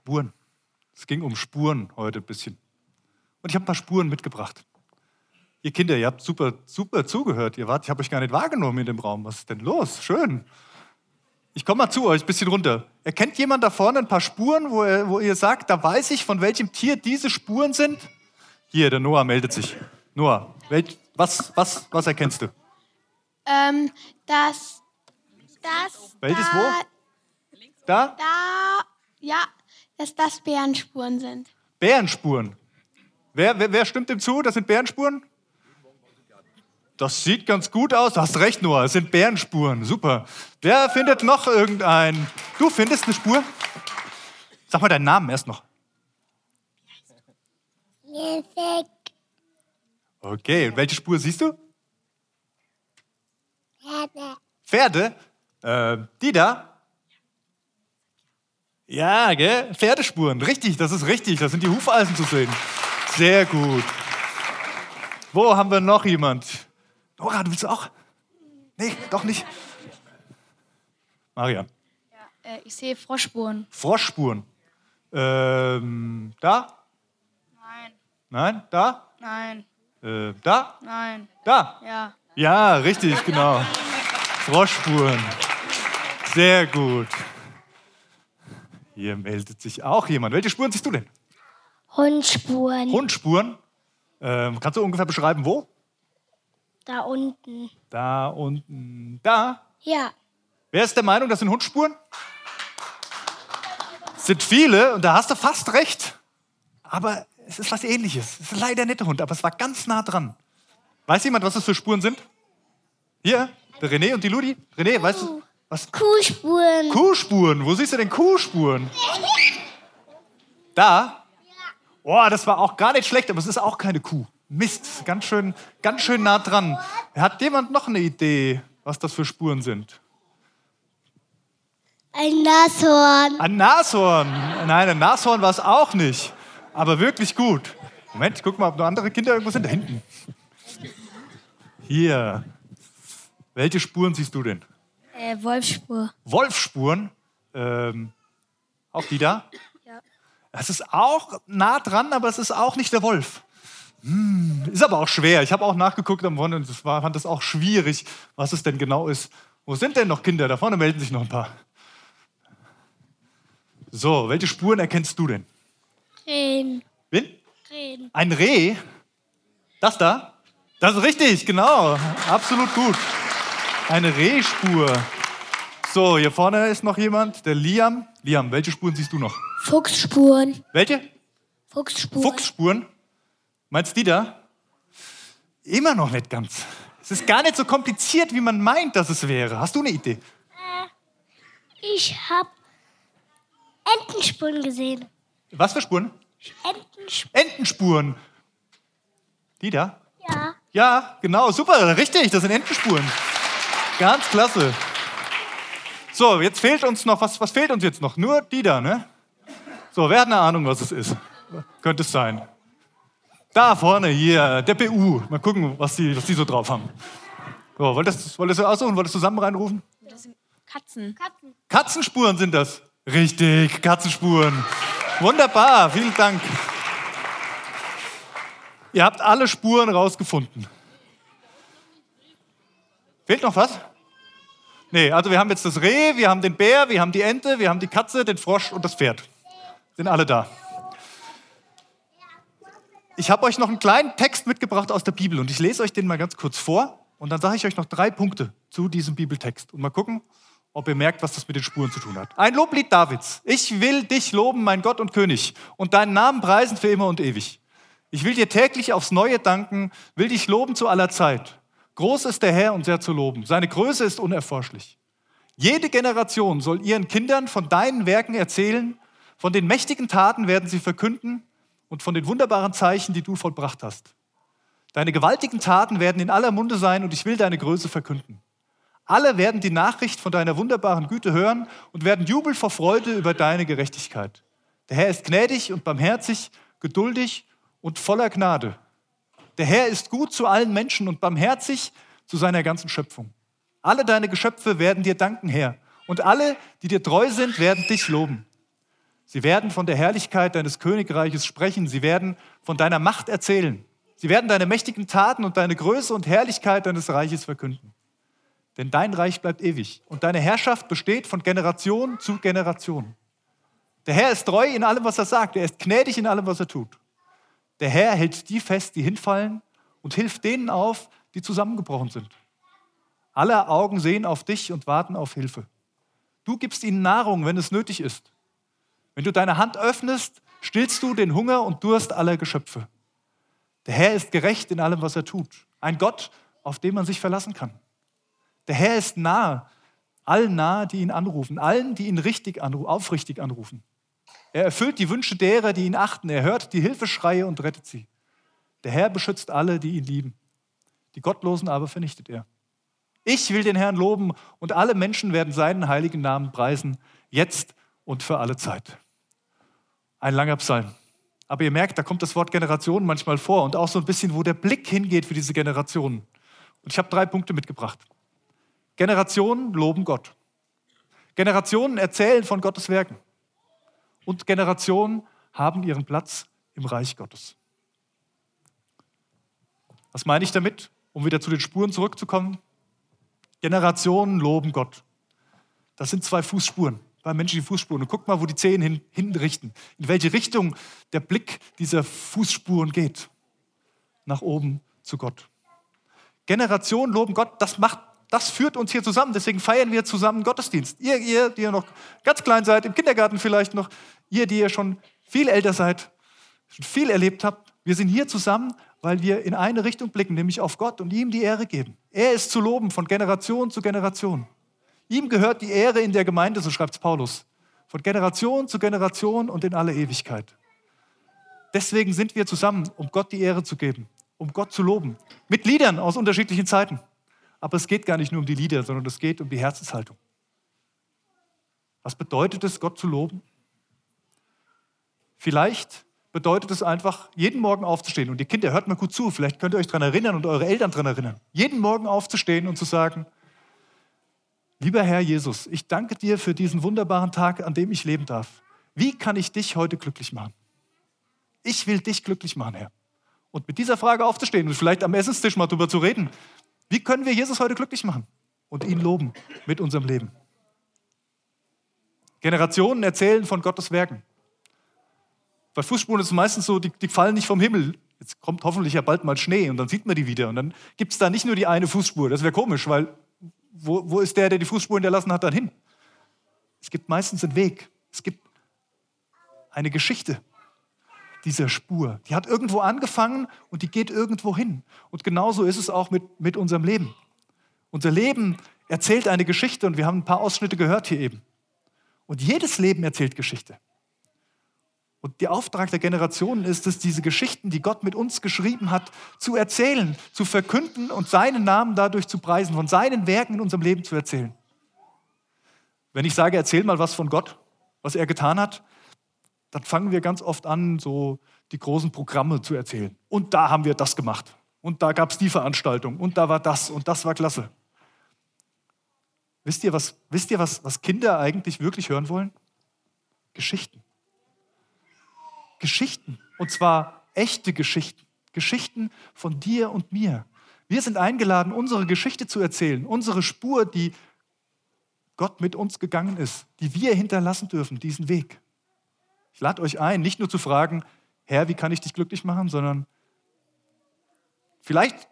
Spuren. Es ging um Spuren heute ein bisschen. Und ich habe ein paar Spuren mitgebracht. Ihr Kinder, ihr habt super, super zugehört. Ihr wart, ich habe euch gar nicht wahrgenommen in dem Raum. Was ist denn los? Schön. Ich komme mal zu euch ein bisschen runter. Erkennt jemand da vorne ein paar Spuren, wo, er, wo ihr sagt, da weiß ich, von welchem Tier diese Spuren sind? Hier, der Noah meldet sich. Noah, welch, was, was, was erkennst du? Ähm, das, das, Welches da, wo? Da? da, ja, dass das Bärenspuren sind. Bärenspuren. Wer, wer, wer stimmt dem zu? Das sind Bärenspuren? Das sieht ganz gut aus. Du hast recht, Noah. Es sind Bärenspuren. Super. Wer findet noch irgendein? Du findest eine Spur? Sag mal deinen Namen erst noch. Perfekt. Okay, und welche Spur siehst du? Pferde. Pferde? Äh, die da? Ja, gell? Pferdespuren. Richtig, das ist richtig. Da sind die Hufeisen zu sehen. Sehr gut. Wo haben wir noch jemand? Nora, du willst auch? Nee, doch nicht. Marian. Äh, ich sehe Froschspuren. Froschspuren. Ähm, da? Nein, Nein? Da? nein, Äh, da? nein. Da? Ja. Ja, richtig, genau. Froschspuren. Sehr gut. Hier meldet sich auch jemand. Welche Spuren siehst du denn? Hundspuren. Hundspuren. Ähm, kannst du ungefähr beschreiben, wo? Da unten. Da unten. Da. Ja. Wer ist der Meinung, das sind Hundspuren? Es sind viele und da hast du fast recht. Aber es ist was ähnliches. Es ist leider nicht der Hund, aber es war ganz nah dran. Weiß jemand, was das für Spuren sind? Hier, der René und die Ludi. René, weißt du? Was? Kuhspuren. Kuhspuren. Wo siehst du denn Kuhspuren? Da? Oh, das war auch gar nicht schlecht, aber es ist auch keine Kuh. Mist, ganz schön, ganz schön nah dran. Hat jemand noch eine Idee, was das für Spuren sind? Ein Nashorn. Ein Nashorn. Nein, ein Nashorn war es auch nicht. Aber wirklich gut. Moment, ich guck mal, ob noch andere Kinder irgendwo sind. Da hinten. Hier. Welche Spuren siehst du denn? Äh, Wolfsspur. Wolfspuren. Ähm, auch die da? Ja. Es ist auch nah dran, aber es ist auch nicht der Wolf. Hm, ist aber auch schwer. Ich habe auch nachgeguckt am Wochenende und das war, fand es auch schwierig, was es denn genau ist. Wo sind denn noch Kinder? Da vorne melden sich noch ein paar. So, welche Spuren erkennst du denn? Krähen. Wen? Krähen. Ein Reh? Das da? Das ist richtig, genau. Absolut gut. Eine Rehspur. So, hier vorne ist noch jemand, der Liam. Liam, welche Spuren siehst du noch? Fuchsspuren. Welche? Fuchsspuren. Fuchsspuren? Meinst du die da? Immer noch nicht ganz. Es ist gar nicht so kompliziert, wie man meint, dass es wäre. Hast du eine Idee? Ich habe Entenspuren gesehen. Was für Spuren? Entenspuren. Entenspuren. Die da? Ja. Ja, genau, super, richtig, das sind Entenspuren. Ganz klasse. So, jetzt fehlt uns noch, was, was fehlt uns jetzt noch? Nur die da, ne? So, wer hat eine Ahnung, was es ist? Könnte es sein. Da vorne, hier, der BU. Mal gucken, was die, was die so drauf haben. So, wolltest, wolltest du aussuchen? Wolltest du zusammen reinrufen? Das sind Katzen. Katzen. Katzenspuren sind das. Richtig, Katzenspuren. Wunderbar, vielen Dank. Ihr habt alle Spuren rausgefunden. Fehlt noch was? Nee, also wir haben jetzt das Reh, wir haben den Bär, wir haben die Ente, wir haben die Katze, den Frosch und das Pferd. Sind alle da. Ich habe euch noch einen kleinen Text mitgebracht aus der Bibel und ich lese euch den mal ganz kurz vor und dann sage ich euch noch drei Punkte zu diesem Bibeltext und mal gucken, ob ihr merkt, was das mit den Spuren zu tun hat. Ein Loblied Davids. Ich will dich loben, mein Gott und König, und deinen Namen preisen für immer und ewig. Ich will dir täglich aufs Neue danken, will dich loben zu aller Zeit. Groß ist der Herr und sehr zu loben. Seine Größe ist unerforschlich. Jede Generation soll ihren Kindern von deinen Werken erzählen, von den mächtigen Taten werden sie verkünden und von den wunderbaren Zeichen, die du vollbracht hast. Deine gewaltigen Taten werden in aller Munde sein und ich will deine Größe verkünden. Alle werden die Nachricht von deiner wunderbaren Güte hören und werden jubeln vor Freude über deine Gerechtigkeit. Der Herr ist gnädig und barmherzig, geduldig und voller Gnade. Der Herr ist gut zu allen Menschen und barmherzig zu seiner ganzen Schöpfung. Alle deine Geschöpfe werden dir danken, Herr, und alle, die dir treu sind, werden dich loben. Sie werden von der Herrlichkeit deines Königreiches sprechen. Sie werden von deiner Macht erzählen. Sie werden deine mächtigen Taten und deine Größe und Herrlichkeit deines Reiches verkünden. Denn dein Reich bleibt ewig und deine Herrschaft besteht von Generation zu Generation. Der Herr ist treu in allem, was er sagt. Er ist gnädig in allem, was er tut. Der Herr hält die fest, die hinfallen und hilft denen auf, die zusammengebrochen sind. Alle Augen sehen auf dich und warten auf Hilfe. Du gibst ihnen Nahrung, wenn es nötig ist. Wenn du deine Hand öffnest, stillst du den Hunger und Durst aller Geschöpfe. Der Herr ist gerecht in allem, was er tut. Ein Gott, auf den man sich verlassen kann. Der Herr ist nahe, allen nahe, die ihn anrufen, allen, die ihn richtig anru aufrichtig anrufen. Er erfüllt die Wünsche derer, die ihn achten. Er hört die Hilfeschreie und rettet sie. Der Herr beschützt alle, die ihn lieben. Die Gottlosen aber vernichtet er. Ich will den Herrn loben und alle Menschen werden seinen heiligen Namen preisen, jetzt und für alle Zeit. Ein langer Psalm. Aber ihr merkt, da kommt das Wort Generation manchmal vor und auch so ein bisschen, wo der Blick hingeht für diese Generationen. Und ich habe drei Punkte mitgebracht. Generationen loben Gott. Generationen erzählen von Gottes Werken. Und Generationen haben ihren Platz im Reich Gottes. Was meine ich damit, um wieder zu den Spuren zurückzukommen? Generationen loben Gott. Das sind zwei Fußspuren, zwei menschliche Fußspuren. Und guck mal, wo die Zehen hin, hinrichten. In welche Richtung der Blick dieser Fußspuren geht. Nach oben zu Gott. Generationen loben Gott, das macht, das führt uns hier zusammen. Deswegen feiern wir zusammen Gottesdienst. Ihr, ihr, die ihr noch ganz klein seid, im Kindergarten vielleicht noch, ihr, die ihr schon viel älter seid, schon viel erlebt habt, wir sind hier zusammen, weil wir in eine Richtung blicken, nämlich auf Gott und ihm die Ehre geben. Er ist zu loben von Generation zu Generation. Ihm gehört die Ehre in der Gemeinde, so schreibt Paulus, von Generation zu Generation und in alle Ewigkeit. Deswegen sind wir zusammen, um Gott die Ehre zu geben, um Gott zu loben, mit Liedern aus unterschiedlichen Zeiten. Aber es geht gar nicht nur um die Lieder, sondern es geht um die Herzenshaltung. Was bedeutet es, Gott zu loben? Vielleicht bedeutet es einfach, jeden Morgen aufzustehen. Und die Kinder, hört mal gut zu, vielleicht könnt ihr euch daran erinnern und eure Eltern daran erinnern. Jeden Morgen aufzustehen und zu sagen, lieber Herr Jesus, ich danke dir für diesen wunderbaren Tag, an dem ich leben darf. Wie kann ich dich heute glücklich machen? Ich will dich glücklich machen, Herr. Und mit dieser Frage aufzustehen und vielleicht am Essenstisch mal drüber zu reden, wie können wir Jesus heute glücklich machen und ihn loben mit unserem Leben? Generationen erzählen von Gottes Werken. Bei Fußspuren ist es meistens so, die, die fallen nicht vom Himmel. Jetzt kommt hoffentlich ja bald mal Schnee und dann sieht man die wieder. Und dann gibt es da nicht nur die eine Fußspur. Das wäre komisch, weil wo, wo ist der, der die Fußspur hinterlassen hat, dann hin? Es gibt meistens einen Weg. Es gibt eine Geschichte dieser Spur. Die hat irgendwo angefangen und die geht irgendwo hin. Und genauso ist es auch mit, mit unserem Leben. Unser Leben erzählt eine Geschichte und wir haben ein paar Ausschnitte gehört hier eben. Und jedes Leben erzählt Geschichte. Und der Auftrag der Generationen ist es, diese Geschichten, die Gott mit uns geschrieben hat, zu erzählen, zu verkünden und seinen Namen dadurch zu preisen, von seinen Werken in unserem Leben zu erzählen. Wenn ich sage, erzähl mal was von Gott, was er getan hat, dann fangen wir ganz oft an, so die großen Programme zu erzählen. Und da haben wir das gemacht. Und da gab es die Veranstaltung. Und da war das. Und das war klasse. Wisst ihr, was, wisst ihr was, was Kinder eigentlich wirklich hören wollen? Geschichten. Geschichten. Und zwar echte Geschichten. Geschichten von dir und mir. Wir sind eingeladen, unsere Geschichte zu erzählen, unsere Spur, die Gott mit uns gegangen ist, die wir hinterlassen dürfen, diesen Weg. Ich lade euch ein, nicht nur zu fragen, Herr, wie kann ich dich glücklich machen, sondern vielleicht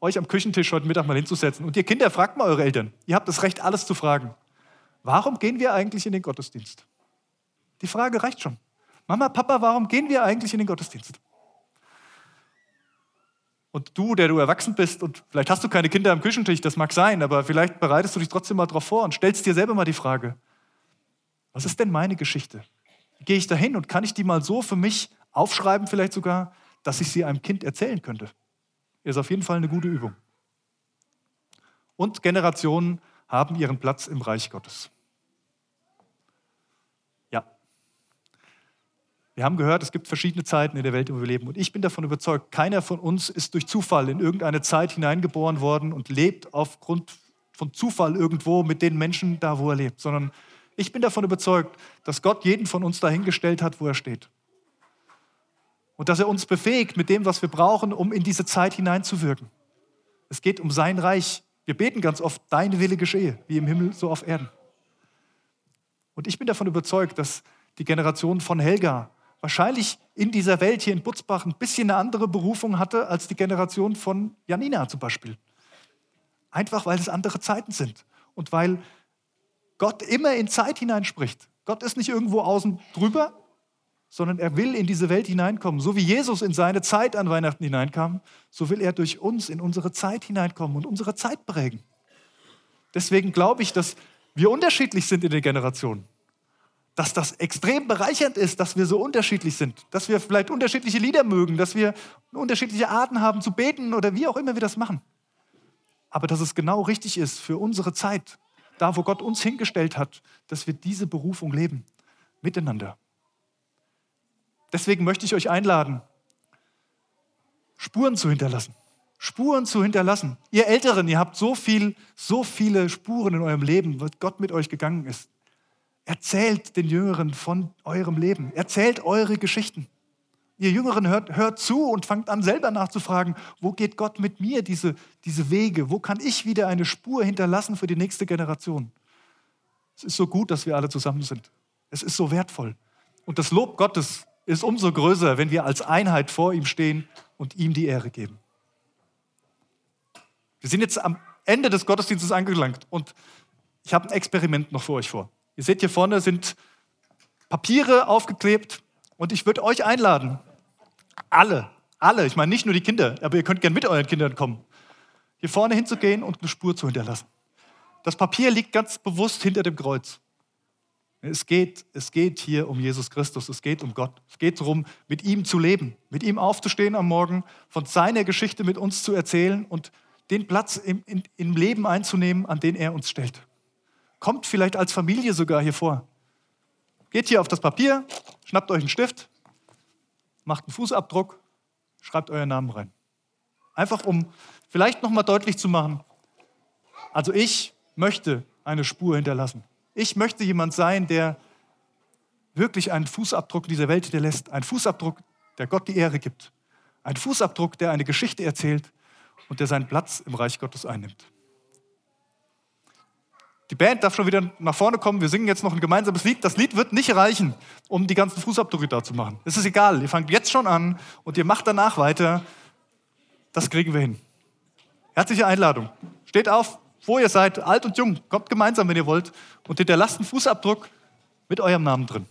euch am Küchentisch heute Mittag mal hinzusetzen. Und ihr Kinder, fragt mal eure Eltern. Ihr habt das Recht, alles zu fragen. Warum gehen wir eigentlich in den Gottesdienst? Die Frage reicht schon. Mama, Papa, warum gehen wir eigentlich in den Gottesdienst? Und du, der du erwachsen bist und vielleicht hast du keine Kinder am Küchentisch, das mag sein, aber vielleicht bereitest du dich trotzdem mal darauf vor und stellst dir selber mal die Frage, was ist denn meine Geschichte? Gehe ich dahin und kann ich die mal so für mich aufschreiben, vielleicht sogar, dass ich sie einem Kind erzählen könnte? Ist auf jeden Fall eine gute Übung. Und Generationen haben ihren Platz im Reich Gottes. Wir haben gehört, es gibt verschiedene Zeiten in der Welt, in der wir leben. Und ich bin davon überzeugt, keiner von uns ist durch Zufall in irgendeine Zeit hineingeboren worden und lebt aufgrund von Zufall irgendwo mit den Menschen da, wo er lebt, sondern Ich bin davon überzeugt, dass Gott jeden von uns dahingestellt hat, wo er steht. Und dass er uns befähigt mit dem, was wir brauchen, um in diese Zeit hineinzuwirken. Es geht um sein Reich. Wir beten ganz oft, dein Wille geschehe, wie im Himmel, so auf Erden. Und ich bin davon überzeugt, dass die Generation von Helga wahrscheinlich in dieser Welt hier in Butzbach ein bisschen eine andere Berufung hatte als die Generation von Janina zum Beispiel. Einfach weil es andere Zeiten sind und weil Gott immer in Zeit hineinspricht. Gott ist nicht irgendwo außen drüber, sondern er will in diese Welt hineinkommen. So wie Jesus in seine Zeit an Weihnachten hineinkam, so will er durch uns in unsere Zeit hineinkommen und unsere Zeit prägen. Deswegen glaube ich, dass wir unterschiedlich sind in den Generationen. Dass das extrem bereichernd ist, dass wir so unterschiedlich sind. Dass wir vielleicht unterschiedliche Lieder mögen, dass wir unterschiedliche Arten haben zu beten oder wie auch immer wir das machen. Aber dass es genau richtig ist für unsere Zeit, da wo Gott uns hingestellt hat, dass wir diese Berufung leben, miteinander. Deswegen möchte ich euch einladen, Spuren zu hinterlassen. Spuren zu hinterlassen. Ihr Älteren, ihr habt so viel, so viele Spuren in eurem Leben, was Gott mit euch gegangen ist. Erzählt den Jüngeren von eurem Leben. Erzählt eure Geschichten. Ihr Jüngeren hört, hört zu und fangt an selber nachzufragen, wo geht Gott mit mir diese, diese Wege? Wo kann ich wieder eine Spur hinterlassen für die nächste Generation? Es ist so gut, dass wir alle zusammen sind. Es ist so wertvoll. Und das Lob Gottes ist umso größer, wenn wir als Einheit vor ihm stehen und ihm die Ehre geben. Wir sind jetzt am Ende des Gottesdienstes angelangt und ich habe ein Experiment noch für euch vor. Ihr seht hier vorne sind Papiere aufgeklebt und ich würde euch einladen, alle, alle, ich meine nicht nur die Kinder, aber ihr könnt gerne mit euren Kindern kommen, hier vorne hinzugehen und eine Spur zu hinterlassen. Das Papier liegt ganz bewusst hinter dem Kreuz. Es geht, es geht hier um Jesus Christus, es geht um Gott. Es geht darum, mit ihm zu leben, mit ihm aufzustehen am Morgen, von seiner Geschichte mit uns zu erzählen und den Platz im, in, im Leben einzunehmen, an den er uns stellt. Kommt vielleicht als Familie sogar hier vor. Geht hier auf das Papier, schnappt euch einen Stift, macht einen Fußabdruck, schreibt euren Namen rein. Einfach um vielleicht nochmal deutlich zu machen, also ich möchte eine Spur hinterlassen. Ich möchte jemand sein, der wirklich einen Fußabdruck dieser Welt hinterlässt. Ein Fußabdruck, der Gott die Ehre gibt. Ein Fußabdruck, der eine Geschichte erzählt und der seinen Platz im Reich Gottes einnimmt. Die Band darf schon wieder nach vorne kommen. Wir singen jetzt noch ein gemeinsames Lied. Das Lied wird nicht reichen, um die ganzen Fußabdrücke da zu machen. Es ist egal. Ihr fangt jetzt schon an und ihr macht danach weiter. Das kriegen wir hin. Herzliche Einladung. Steht auf, wo ihr seid, alt und jung. Kommt gemeinsam, wenn ihr wollt und hinterlasst einen Fußabdruck mit eurem Namen drin.